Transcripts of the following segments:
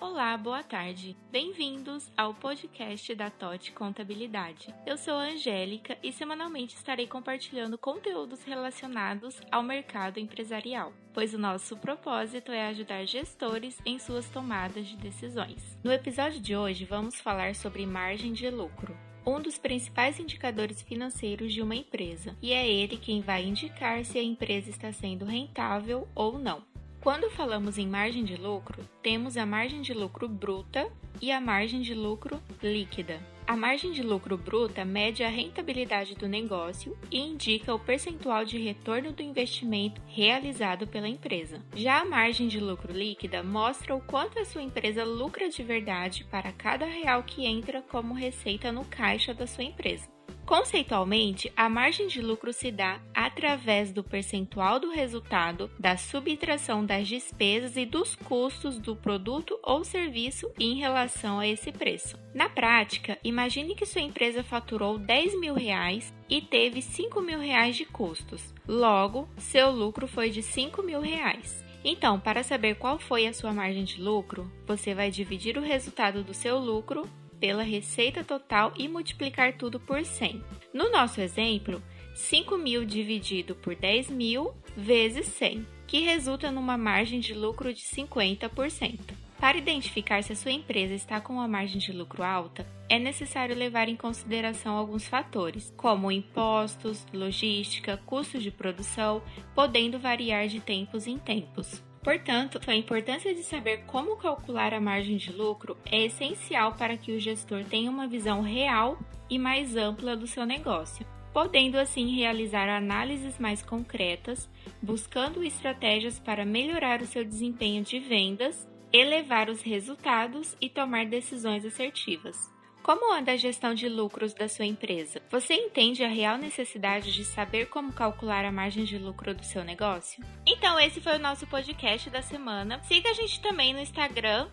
Olá, boa tarde. Bem-vindos ao podcast da TOT Contabilidade. Eu sou a Angélica e semanalmente estarei compartilhando conteúdos relacionados ao mercado empresarial, pois o nosso propósito é ajudar gestores em suas tomadas de decisões. No episódio de hoje, vamos falar sobre margem de lucro um dos principais indicadores financeiros de uma empresa, e é ele quem vai indicar se a empresa está sendo rentável ou não. Quando falamos em margem de lucro, temos a margem de lucro bruta e a margem de lucro líquida. A margem de lucro bruta mede a rentabilidade do negócio e indica o percentual de retorno do investimento realizado pela empresa. Já a margem de lucro líquida mostra o quanto a sua empresa lucra de verdade para cada real que entra como receita no caixa da sua empresa. Conceitualmente, a margem de lucro se dá através do percentual do resultado da subtração das despesas e dos custos do produto ou serviço em relação a esse preço. Na prática, imagine que sua empresa faturou 10 mil reais e teve 5 mil reais de custos. Logo, seu lucro foi de 5 mil reais. Então, para saber qual foi a sua margem de lucro, você vai dividir o resultado do seu lucro pela receita total e multiplicar tudo por 100. No nosso exemplo, 5 mil dividido por 10 mil vezes 100, que resulta numa margem de lucro de 50%. Para identificar se a sua empresa está com uma margem de lucro alta, é necessário levar em consideração alguns fatores, como impostos, logística, custos de produção, podendo variar de tempos em tempos. Portanto, a importância de saber como calcular a margem de lucro é essencial para que o gestor tenha uma visão real e mais ampla do seu negócio, podendo assim realizar análises mais concretas, buscando estratégias para melhorar o seu desempenho de vendas, elevar os resultados e tomar decisões assertivas. Como anda a gestão de lucros da sua empresa? Você entende a real necessidade de saber como calcular a margem de lucro do seu negócio? Então, esse foi o nosso podcast da semana. Siga a gente também no Instagram,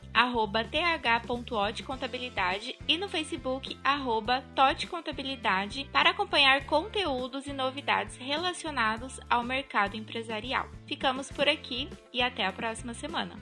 th.odcontabilidade e no Facebook, @totcontabilidade para acompanhar conteúdos e novidades relacionados ao mercado empresarial. Ficamos por aqui e até a próxima semana.